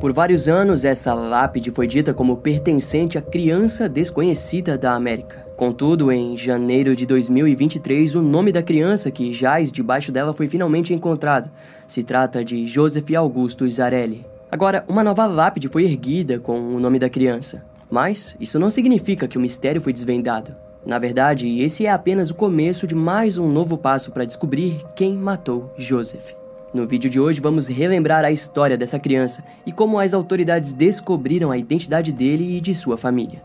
Por vários anos, essa lápide foi dita como pertencente à criança desconhecida da América. Contudo, em janeiro de 2023, o nome da criança que jaz debaixo dela foi finalmente encontrado. Se trata de Joseph Augusto Zarelli. Agora, uma nova lápide foi erguida com o nome da criança. Mas isso não significa que o mistério foi desvendado. Na verdade, esse é apenas o começo de mais um novo passo para descobrir quem matou Joseph. No vídeo de hoje vamos relembrar a história dessa criança e como as autoridades descobriram a identidade dele e de sua família.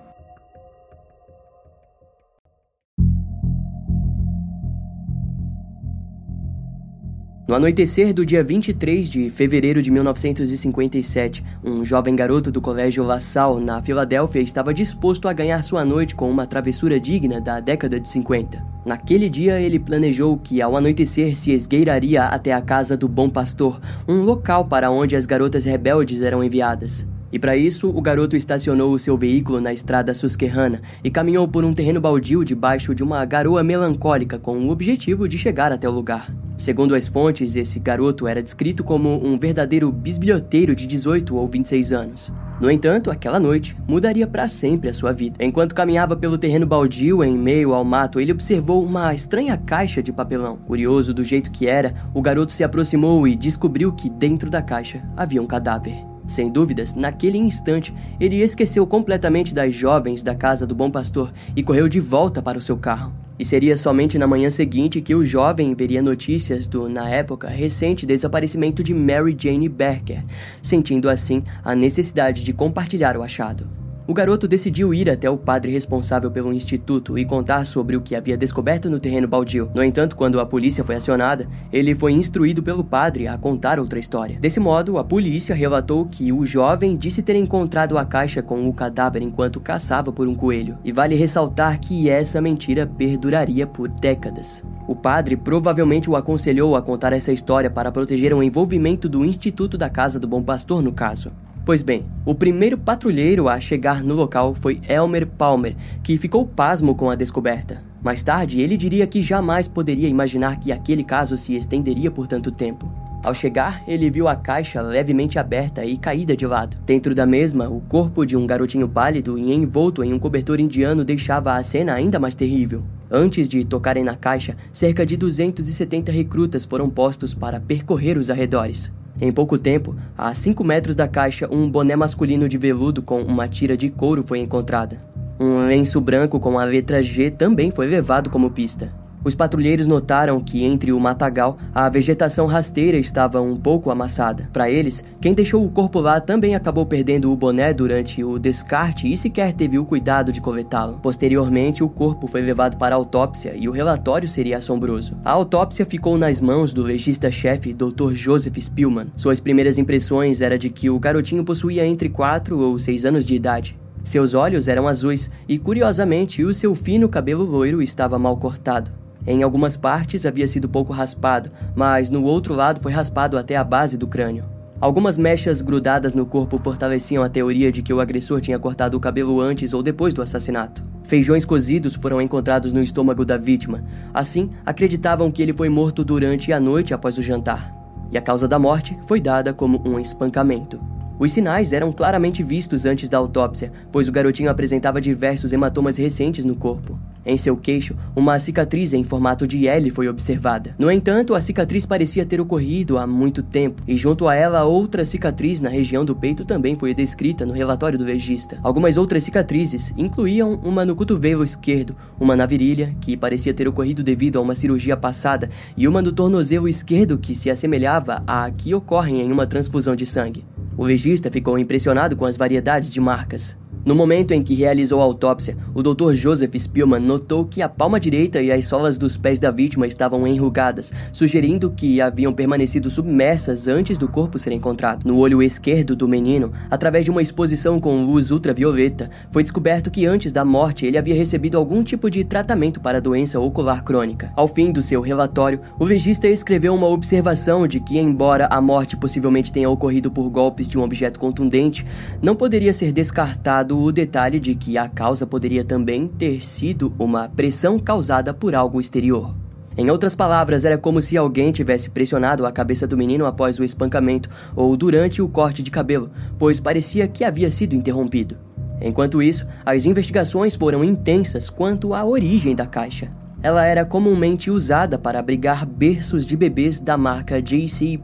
No anoitecer do dia 23 de fevereiro de 1957, um jovem garoto do colégio La Salle, na Filadélfia, estava disposto a ganhar sua noite com uma travessura digna da década de 50. Naquele dia, ele planejou que, ao anoitecer, se esgueiraria até a casa do Bom Pastor, um local para onde as garotas rebeldes eram enviadas. E para isso, o garoto estacionou o seu veículo na estrada Susquehanna e caminhou por um terreno baldio debaixo de uma garoa melancólica com o objetivo de chegar até o lugar. Segundo as fontes, esse garoto era descrito como um verdadeiro bisbilhoteiro de 18 ou 26 anos. No entanto, aquela noite mudaria para sempre a sua vida. Enquanto caminhava pelo terreno baldio em meio ao mato, ele observou uma estranha caixa de papelão. Curioso do jeito que era, o garoto se aproximou e descobriu que dentro da caixa havia um cadáver. Sem dúvidas, naquele instante, ele esqueceu completamente das jovens da casa do bom pastor e correu de volta para o seu carro. E seria somente na manhã seguinte que o jovem veria notícias do, na época, recente desaparecimento de Mary Jane Berker, sentindo assim a necessidade de compartilhar o achado. O garoto decidiu ir até o padre responsável pelo instituto e contar sobre o que havia descoberto no terreno baldio. No entanto, quando a polícia foi acionada, ele foi instruído pelo padre a contar outra história. Desse modo, a polícia relatou que o jovem disse ter encontrado a caixa com o cadáver enquanto caçava por um coelho. E vale ressaltar que essa mentira perduraria por décadas. O padre provavelmente o aconselhou a contar essa história para proteger o envolvimento do Instituto da Casa do Bom Pastor no caso. Pois bem, o primeiro patrulheiro a chegar no local foi Elmer Palmer, que ficou pasmo com a descoberta. Mais tarde, ele diria que jamais poderia imaginar que aquele caso se estenderia por tanto tempo. Ao chegar, ele viu a caixa levemente aberta e caída de lado. Dentro da mesma, o corpo de um garotinho pálido e envolto em um cobertor indiano deixava a cena ainda mais terrível. Antes de tocarem na caixa, cerca de 270 recrutas foram postos para percorrer os arredores. Em pouco tempo, a 5 metros da caixa, um boné masculino de veludo com uma tira de couro foi encontrada. Um lenço branco com a letra G também foi levado como pista. Os patrulheiros notaram que entre o matagal a vegetação rasteira estava um pouco amassada. Para eles, quem deixou o corpo lá também acabou perdendo o boné durante o descarte e sequer teve o cuidado de coletá-lo. Posteriormente, o corpo foi levado para autópsia e o relatório seria assombroso. A autópsia ficou nas mãos do legista-chefe Dr. Joseph Spielman. Suas primeiras impressões era de que o garotinho possuía entre 4 ou 6 anos de idade. Seus olhos eram azuis e, curiosamente, o seu fino cabelo loiro estava mal cortado. Em algumas partes havia sido pouco raspado, mas no outro lado foi raspado até a base do crânio. Algumas mechas grudadas no corpo fortaleciam a teoria de que o agressor tinha cortado o cabelo antes ou depois do assassinato. Feijões cozidos foram encontrados no estômago da vítima. Assim, acreditavam que ele foi morto durante a noite após o jantar. E a causa da morte foi dada como um espancamento. Os sinais eram claramente vistos antes da autópsia, pois o garotinho apresentava diversos hematomas recentes no corpo. Em seu queixo, uma cicatriz em formato de L foi observada. No entanto, a cicatriz parecia ter ocorrido há muito tempo, e junto a ela, outra cicatriz na região do peito também foi descrita no relatório do legista. Algumas outras cicatrizes incluíam uma no cotovelo esquerdo, uma na virilha, que parecia ter ocorrido devido a uma cirurgia passada, e uma no tornozelo esquerdo, que se assemelhava à que ocorrem em uma transfusão de sangue. O legista ficou impressionado com as variedades de marcas. No momento em que realizou a autópsia, o Dr. Joseph Spielman notou que a palma direita e as solas dos pés da vítima estavam enrugadas, sugerindo que haviam permanecido submersas antes do corpo ser encontrado. No olho esquerdo do menino, através de uma exposição com luz ultravioleta, foi descoberto que antes da morte ele havia recebido algum tipo de tratamento para doença ocular crônica. Ao fim do seu relatório, o legista escreveu uma observação de que, embora a morte possivelmente tenha ocorrido por golpes de um objeto contundente, não poderia ser descartado o detalhe de que a causa poderia também ter sido uma pressão causada por algo exterior. Em outras palavras, era como se alguém tivesse pressionado a cabeça do menino após o espancamento ou durante o corte de cabelo, pois parecia que havia sido interrompido. Enquanto isso, as investigações foram intensas quanto à origem da caixa. Ela era comumente usada para abrigar berços de bebês da marca J.C.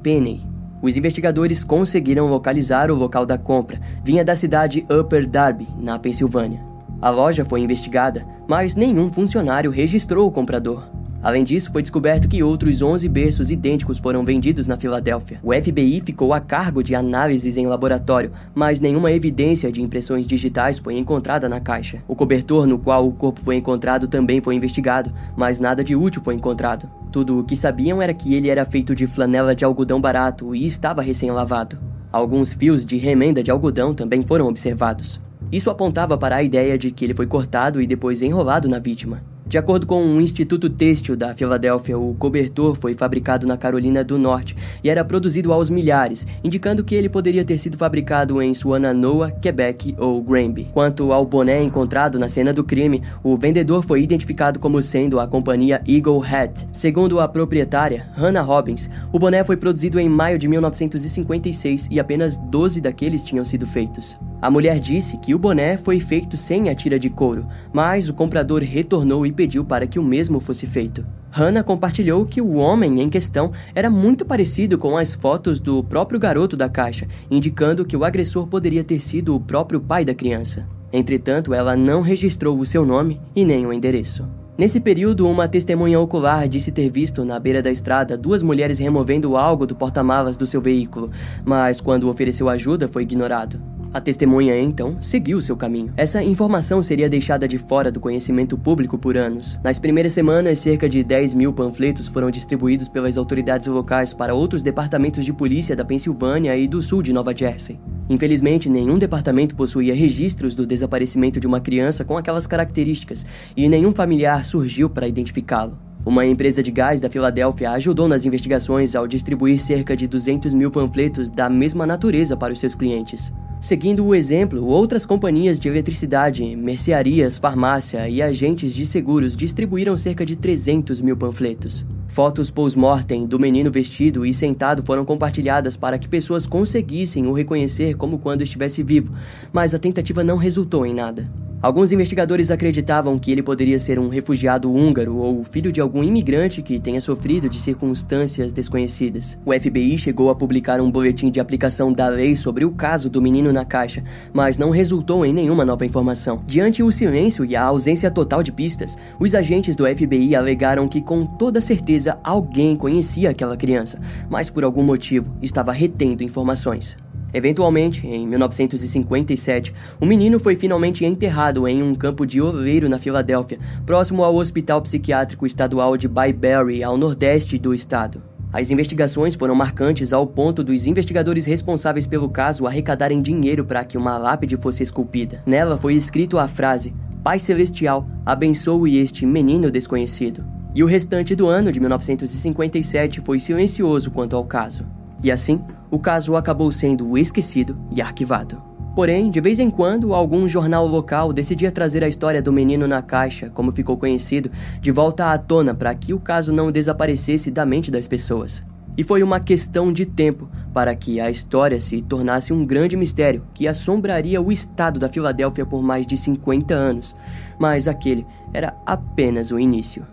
Os investigadores conseguiram localizar o local da compra. Vinha da cidade Upper Darby, na Pensilvânia. A loja foi investigada, mas nenhum funcionário registrou o comprador. Além disso, foi descoberto que outros 11 berços idênticos foram vendidos na Filadélfia. O FBI ficou a cargo de análises em laboratório, mas nenhuma evidência de impressões digitais foi encontrada na caixa. O cobertor no qual o corpo foi encontrado também foi investigado, mas nada de útil foi encontrado. Tudo o que sabiam era que ele era feito de flanela de algodão barato e estava recém-lavado. Alguns fios de remenda de algodão também foram observados. Isso apontava para a ideia de que ele foi cortado e depois enrolado na vítima. De acordo com um instituto têxtil da Filadélfia, o cobertor foi fabricado na Carolina do Norte e era produzido aos milhares, indicando que ele poderia ter sido fabricado em Swannanoa, Quebec ou Granby. Quanto ao boné encontrado na cena do crime, o vendedor foi identificado como sendo a companhia Eagle Hat. Segundo a proprietária, Hannah Robbins, o boné foi produzido em maio de 1956 e apenas 12 daqueles tinham sido feitos. A mulher disse que o boné foi feito sem a tira de couro, mas o comprador retornou e pediu para que o mesmo fosse feito. Hannah compartilhou que o homem em questão era muito parecido com as fotos do próprio garoto da caixa, indicando que o agressor poderia ter sido o próprio pai da criança. Entretanto, ela não registrou o seu nome e nem o endereço. Nesse período, uma testemunha ocular disse ter visto na beira da estrada duas mulheres removendo algo do porta-malas do seu veículo, mas quando ofereceu ajuda foi ignorado. A testemunha então seguiu seu caminho. Essa informação seria deixada de fora do conhecimento público por anos. Nas primeiras semanas, cerca de 10 mil panfletos foram distribuídos pelas autoridades locais para outros departamentos de polícia da Pensilvânia e do sul de Nova Jersey. Infelizmente, nenhum departamento possuía registros do desaparecimento de uma criança com aquelas características e nenhum familiar surgiu para identificá-lo. Uma empresa de gás da Filadélfia ajudou nas investigações ao distribuir cerca de 200 mil panfletos da mesma natureza para os seus clientes. Seguindo o exemplo, outras companhias de eletricidade, mercearias, farmácia e agentes de seguros distribuíram cerca de 300 mil panfletos. Fotos post-mortem do menino vestido e sentado foram compartilhadas para que pessoas conseguissem o reconhecer como quando estivesse vivo, mas a tentativa não resultou em nada. Alguns investigadores acreditavam que ele poderia ser um refugiado húngaro ou filho de algum imigrante que tenha sofrido de circunstâncias desconhecidas. O FBI chegou a publicar um boletim de aplicação da lei sobre o caso do menino na caixa, mas não resultou em nenhuma nova informação. Diante o silêncio e a ausência total de pistas, os agentes do FBI alegaram que com toda certeza alguém conhecia aquela criança, mas por algum motivo estava retendo informações. Eventualmente, em 1957, o menino foi finalmente enterrado em um campo de oleiro na Filadélfia, próximo ao Hospital Psiquiátrico Estadual de Byberry, ao nordeste do estado. As investigações foram marcantes ao ponto dos investigadores responsáveis pelo caso arrecadarem dinheiro para que uma lápide fosse esculpida. Nela foi escrito a frase: Pai Celestial, abençoe este menino desconhecido. E o restante do ano de 1957 foi silencioso quanto ao caso. E assim, o caso acabou sendo esquecido e arquivado. Porém, de vez em quando, algum jornal local decidia trazer a história do menino na caixa, como ficou conhecido, de volta à tona para que o caso não desaparecesse da mente das pessoas. E foi uma questão de tempo para que a história se tornasse um grande mistério que assombraria o estado da Filadélfia por mais de 50 anos. Mas aquele era apenas o início.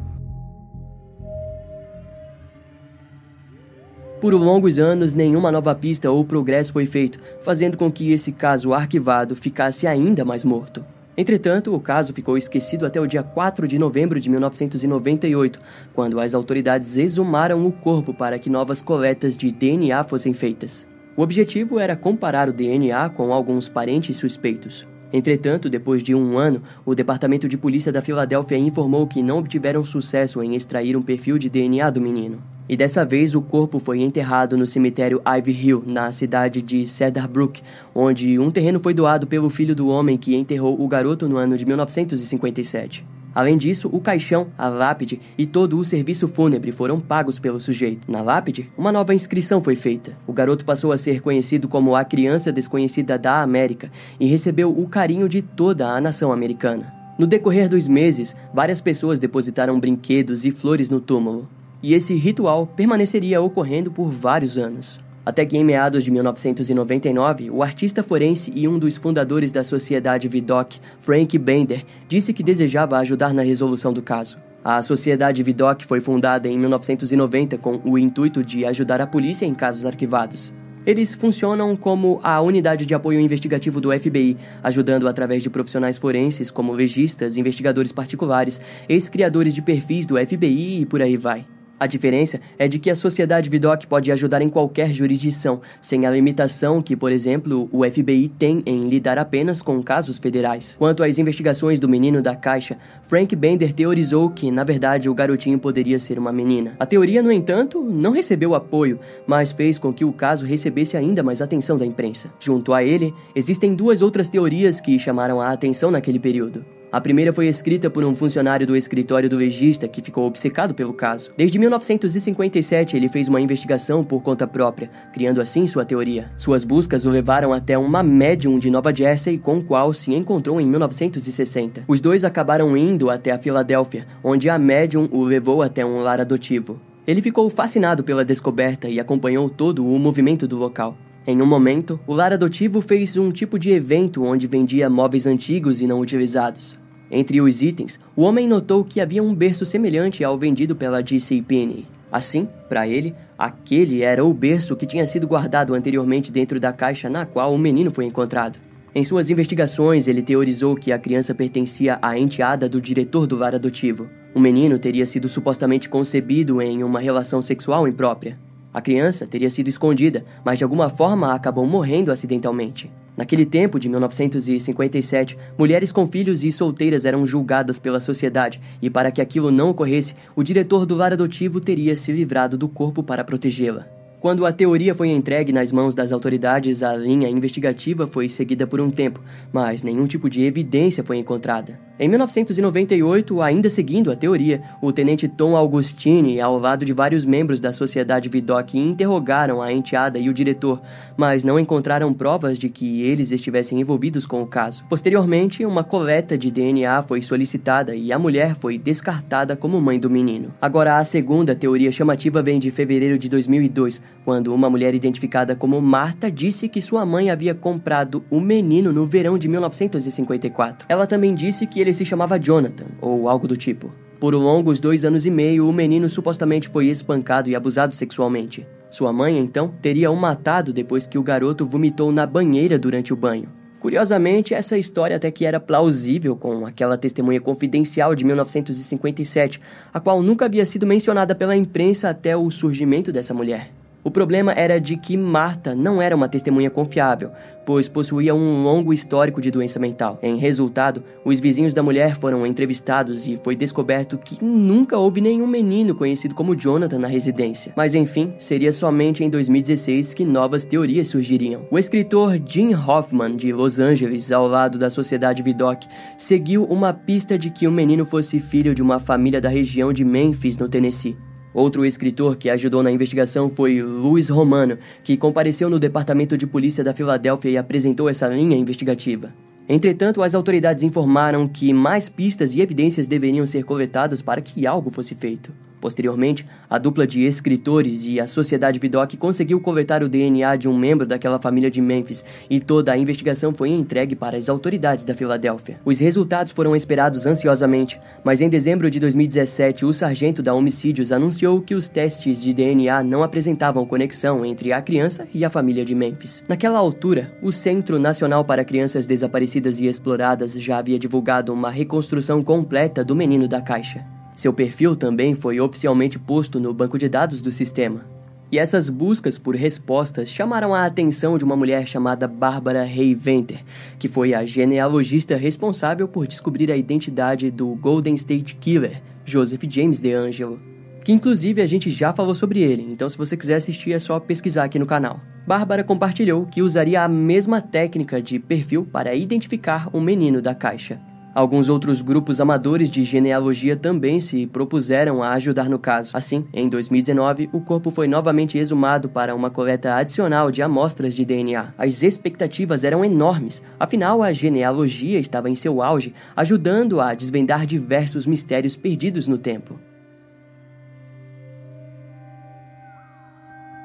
Por longos anos, nenhuma nova pista ou progresso foi feito, fazendo com que esse caso arquivado ficasse ainda mais morto. Entretanto, o caso ficou esquecido até o dia 4 de novembro de 1998, quando as autoridades exumaram o corpo para que novas coletas de DNA fossem feitas. O objetivo era comparar o DNA com alguns parentes suspeitos. Entretanto, depois de um ano, o Departamento de Polícia da Filadélfia informou que não obtiveram sucesso em extrair um perfil de DNA do menino. E dessa vez o corpo foi enterrado no cemitério Ivy Hill, na cidade de Cedar Brook, onde um terreno foi doado pelo filho do homem que enterrou o garoto no ano de 1957. Além disso, o caixão, a lápide e todo o serviço fúnebre foram pagos pelo sujeito. Na lápide, uma nova inscrição foi feita. O garoto passou a ser conhecido como a criança desconhecida da América e recebeu o carinho de toda a nação americana. No decorrer dos meses, várias pessoas depositaram brinquedos e flores no túmulo, e esse ritual permaneceria ocorrendo por vários anos. Até que em meados de 1999, o artista forense e um dos fundadores da Sociedade Vidocq, Frank Bender, disse que desejava ajudar na resolução do caso. A Sociedade Vidocq foi fundada em 1990 com o intuito de ajudar a polícia em casos arquivados. Eles funcionam como a unidade de apoio investigativo do FBI, ajudando através de profissionais forenses como legistas, investigadores particulares, ex-criadores de perfis do FBI e por aí vai. A diferença é de que a sociedade Vidocq pode ajudar em qualquer jurisdição, sem a limitação que, por exemplo, o FBI tem em lidar apenas com casos federais. Quanto às investigações do menino da caixa, Frank Bender teorizou que, na verdade, o garotinho poderia ser uma menina. A teoria, no entanto, não recebeu apoio, mas fez com que o caso recebesse ainda mais atenção da imprensa. Junto a ele, existem duas outras teorias que chamaram a atenção naquele período. A primeira foi escrita por um funcionário do escritório do legista que ficou obcecado pelo caso. Desde 1957, ele fez uma investigação por conta própria, criando assim sua teoria. Suas buscas o levaram até uma médium de Nova Jersey com qual se encontrou em 1960. Os dois acabaram indo até a Filadélfia, onde a médium o levou até um lar adotivo. Ele ficou fascinado pela descoberta e acompanhou todo o movimento do local. Em um momento, o lar adotivo fez um tipo de evento onde vendia móveis antigos e não utilizados. Entre os itens, o homem notou que havia um berço semelhante ao vendido pela J.C. Penney. Assim, para ele, aquele era o berço que tinha sido guardado anteriormente dentro da caixa na qual o menino foi encontrado. Em suas investigações, ele teorizou que a criança pertencia à enteada do diretor do lar adotivo. O menino teria sido supostamente concebido em uma relação sexual imprópria. A criança teria sido escondida, mas de alguma forma acabou morrendo acidentalmente. Naquele tempo, de 1957, mulheres com filhos e solteiras eram julgadas pela sociedade, e para que aquilo não ocorresse, o diretor do lar adotivo teria se livrado do corpo para protegê-la. Quando a teoria foi entregue nas mãos das autoridades, a linha investigativa foi seguida por um tempo, mas nenhum tipo de evidência foi encontrada. Em 1998, ainda seguindo a teoria, o tenente Tom Augustini, ao lado de vários membros da sociedade Vidocq, interrogaram a enteada e o diretor, mas não encontraram provas de que eles estivessem envolvidos com o caso. Posteriormente, uma coleta de DNA foi solicitada e a mulher foi descartada como mãe do menino. Agora, a segunda teoria chamativa vem de fevereiro de 2002, quando uma mulher identificada como Marta disse que sua mãe havia comprado o menino no verão de 1954. Ela também disse que ele se chamava Jonathan, ou algo do tipo. Por longos dois anos e meio, o menino supostamente foi espancado e abusado sexualmente. Sua mãe, então, teria o matado depois que o garoto vomitou na banheira durante o banho. Curiosamente, essa história até que era plausível com aquela testemunha confidencial de 1957, a qual nunca havia sido mencionada pela imprensa até o surgimento dessa mulher. O problema era de que Marta não era uma testemunha confiável, pois possuía um longo histórico de doença mental. Em resultado, os vizinhos da mulher foram entrevistados e foi descoberto que nunca houve nenhum menino conhecido como Jonathan na residência. Mas enfim, seria somente em 2016 que novas teorias surgiriam. O escritor Jim Hoffman, de Los Angeles, ao lado da Sociedade Vidocq, seguiu uma pista de que o menino fosse filho de uma família da região de Memphis, no Tennessee. Outro escritor que ajudou na investigação foi Luiz Romano, que compareceu no Departamento de Polícia da Filadélfia e apresentou essa linha investigativa. Entretanto, as autoridades informaram que mais pistas e evidências deveriam ser coletadas para que algo fosse feito. Posteriormente, a dupla de escritores e a Sociedade Vidocq conseguiu coletar o DNA de um membro daquela família de Memphis e toda a investigação foi entregue para as autoridades da Filadélfia. Os resultados foram esperados ansiosamente, mas em dezembro de 2017, o sargento da Homicídios anunciou que os testes de DNA não apresentavam conexão entre a criança e a família de Memphis. Naquela altura, o Centro Nacional para Crianças Desaparecidas e Exploradas já havia divulgado uma reconstrução completa do menino da caixa. Seu perfil também foi oficialmente posto no banco de dados do sistema. E essas buscas por respostas chamaram a atenção de uma mulher chamada Bárbara Venter, que foi a genealogista responsável por descobrir a identidade do Golden State Killer, Joseph James DeAngelo. Que inclusive a gente já falou sobre ele, então se você quiser assistir é só pesquisar aqui no canal. Bárbara compartilhou que usaria a mesma técnica de perfil para identificar o menino da caixa. Alguns outros grupos amadores de genealogia também se propuseram a ajudar no caso. Assim, em 2019, o corpo foi novamente exumado para uma coleta adicional de amostras de DNA. As expectativas eram enormes, afinal, a genealogia estava em seu auge, ajudando a desvendar diversos mistérios perdidos no tempo.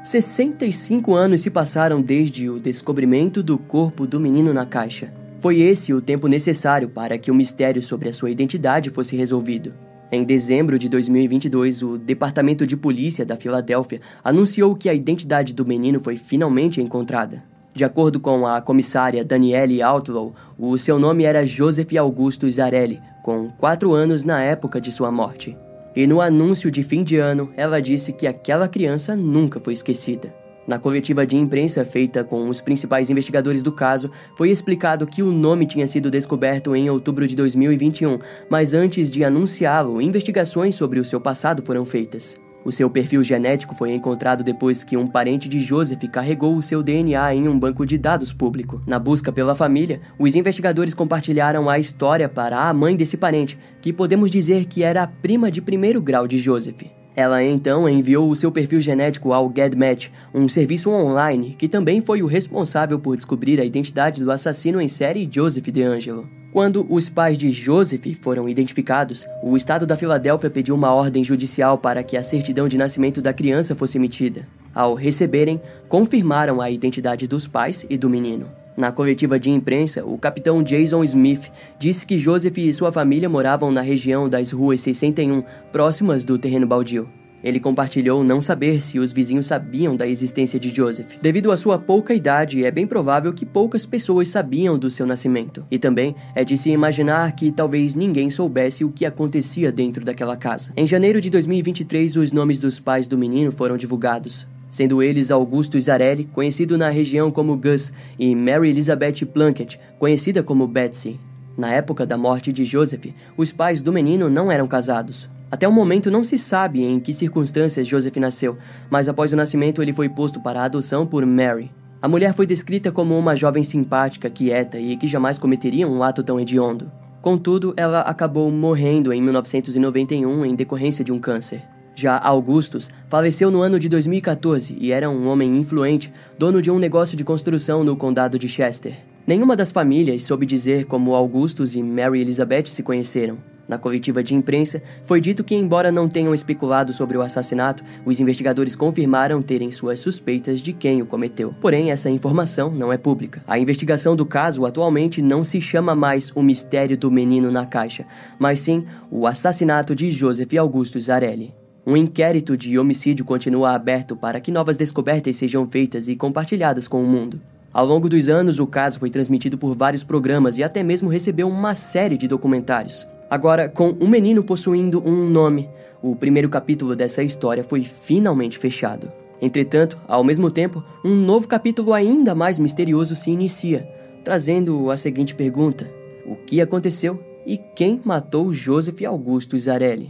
65 anos se passaram desde o descobrimento do corpo do menino na caixa. Foi esse o tempo necessário para que o mistério sobre a sua identidade fosse resolvido. Em dezembro de 2022, o Departamento de Polícia da Filadélfia anunciou que a identidade do menino foi finalmente encontrada. De acordo com a comissária Danielle Outlaw, o seu nome era Joseph Augusto Zarelli, com 4 anos na época de sua morte. E no anúncio de fim de ano, ela disse que aquela criança nunca foi esquecida. Na coletiva de imprensa feita com os principais investigadores do caso, foi explicado que o nome tinha sido descoberto em outubro de 2021, mas antes de anunciá-lo, investigações sobre o seu passado foram feitas. O seu perfil genético foi encontrado depois que um parente de Joseph carregou o seu DNA em um banco de dados público. Na busca pela família, os investigadores compartilharam a história para a mãe desse parente, que podemos dizer que era a prima de primeiro grau de Joseph. Ela então enviou o seu perfil genético ao GEDmatch, um serviço online que também foi o responsável por descobrir a identidade do assassino em série Joseph DeAngelo. Quando os pais de Joseph foram identificados, o estado da Filadélfia pediu uma ordem judicial para que a certidão de nascimento da criança fosse emitida. Ao receberem, confirmaram a identidade dos pais e do menino. Na coletiva de imprensa, o capitão Jason Smith disse que Joseph e sua família moravam na região das ruas 61, próximas do terreno baldio. Ele compartilhou não saber se os vizinhos sabiam da existência de Joseph. Devido à sua pouca idade, é bem provável que poucas pessoas sabiam do seu nascimento. E também é de se imaginar que talvez ninguém soubesse o que acontecia dentro daquela casa. Em janeiro de 2023, os nomes dos pais do menino foram divulgados sendo eles Augusto Zarelli, conhecido na região como Gus, e Mary Elizabeth Plunkett, conhecida como Betsy. Na época da morte de Joseph, os pais do menino não eram casados. Até o momento não se sabe em que circunstâncias Joseph nasceu, mas após o nascimento ele foi posto para adoção por Mary. A mulher foi descrita como uma jovem simpática, quieta e que jamais cometeria um ato tão hediondo. Contudo, ela acabou morrendo em 1991 em decorrência de um câncer. Já Augustus faleceu no ano de 2014 e era um homem influente, dono de um negócio de construção no condado de Chester. Nenhuma das famílias soube dizer como Augustus e Mary Elizabeth se conheceram. Na coletiva de imprensa, foi dito que, embora não tenham especulado sobre o assassinato, os investigadores confirmaram terem suas suspeitas de quem o cometeu. Porém, essa informação não é pública. A investigação do caso atualmente não se chama mais o mistério do menino na caixa, mas sim o assassinato de Joseph Augusto Zarelli. Um inquérito de homicídio continua aberto para que novas descobertas sejam feitas e compartilhadas com o mundo. Ao longo dos anos, o caso foi transmitido por vários programas e até mesmo recebeu uma série de documentários. Agora, com um menino possuindo um nome, o primeiro capítulo dessa história foi finalmente fechado. Entretanto, ao mesmo tempo, um novo capítulo ainda mais misterioso se inicia, trazendo a seguinte pergunta: O que aconteceu e quem matou Joseph Augusto Zarelli?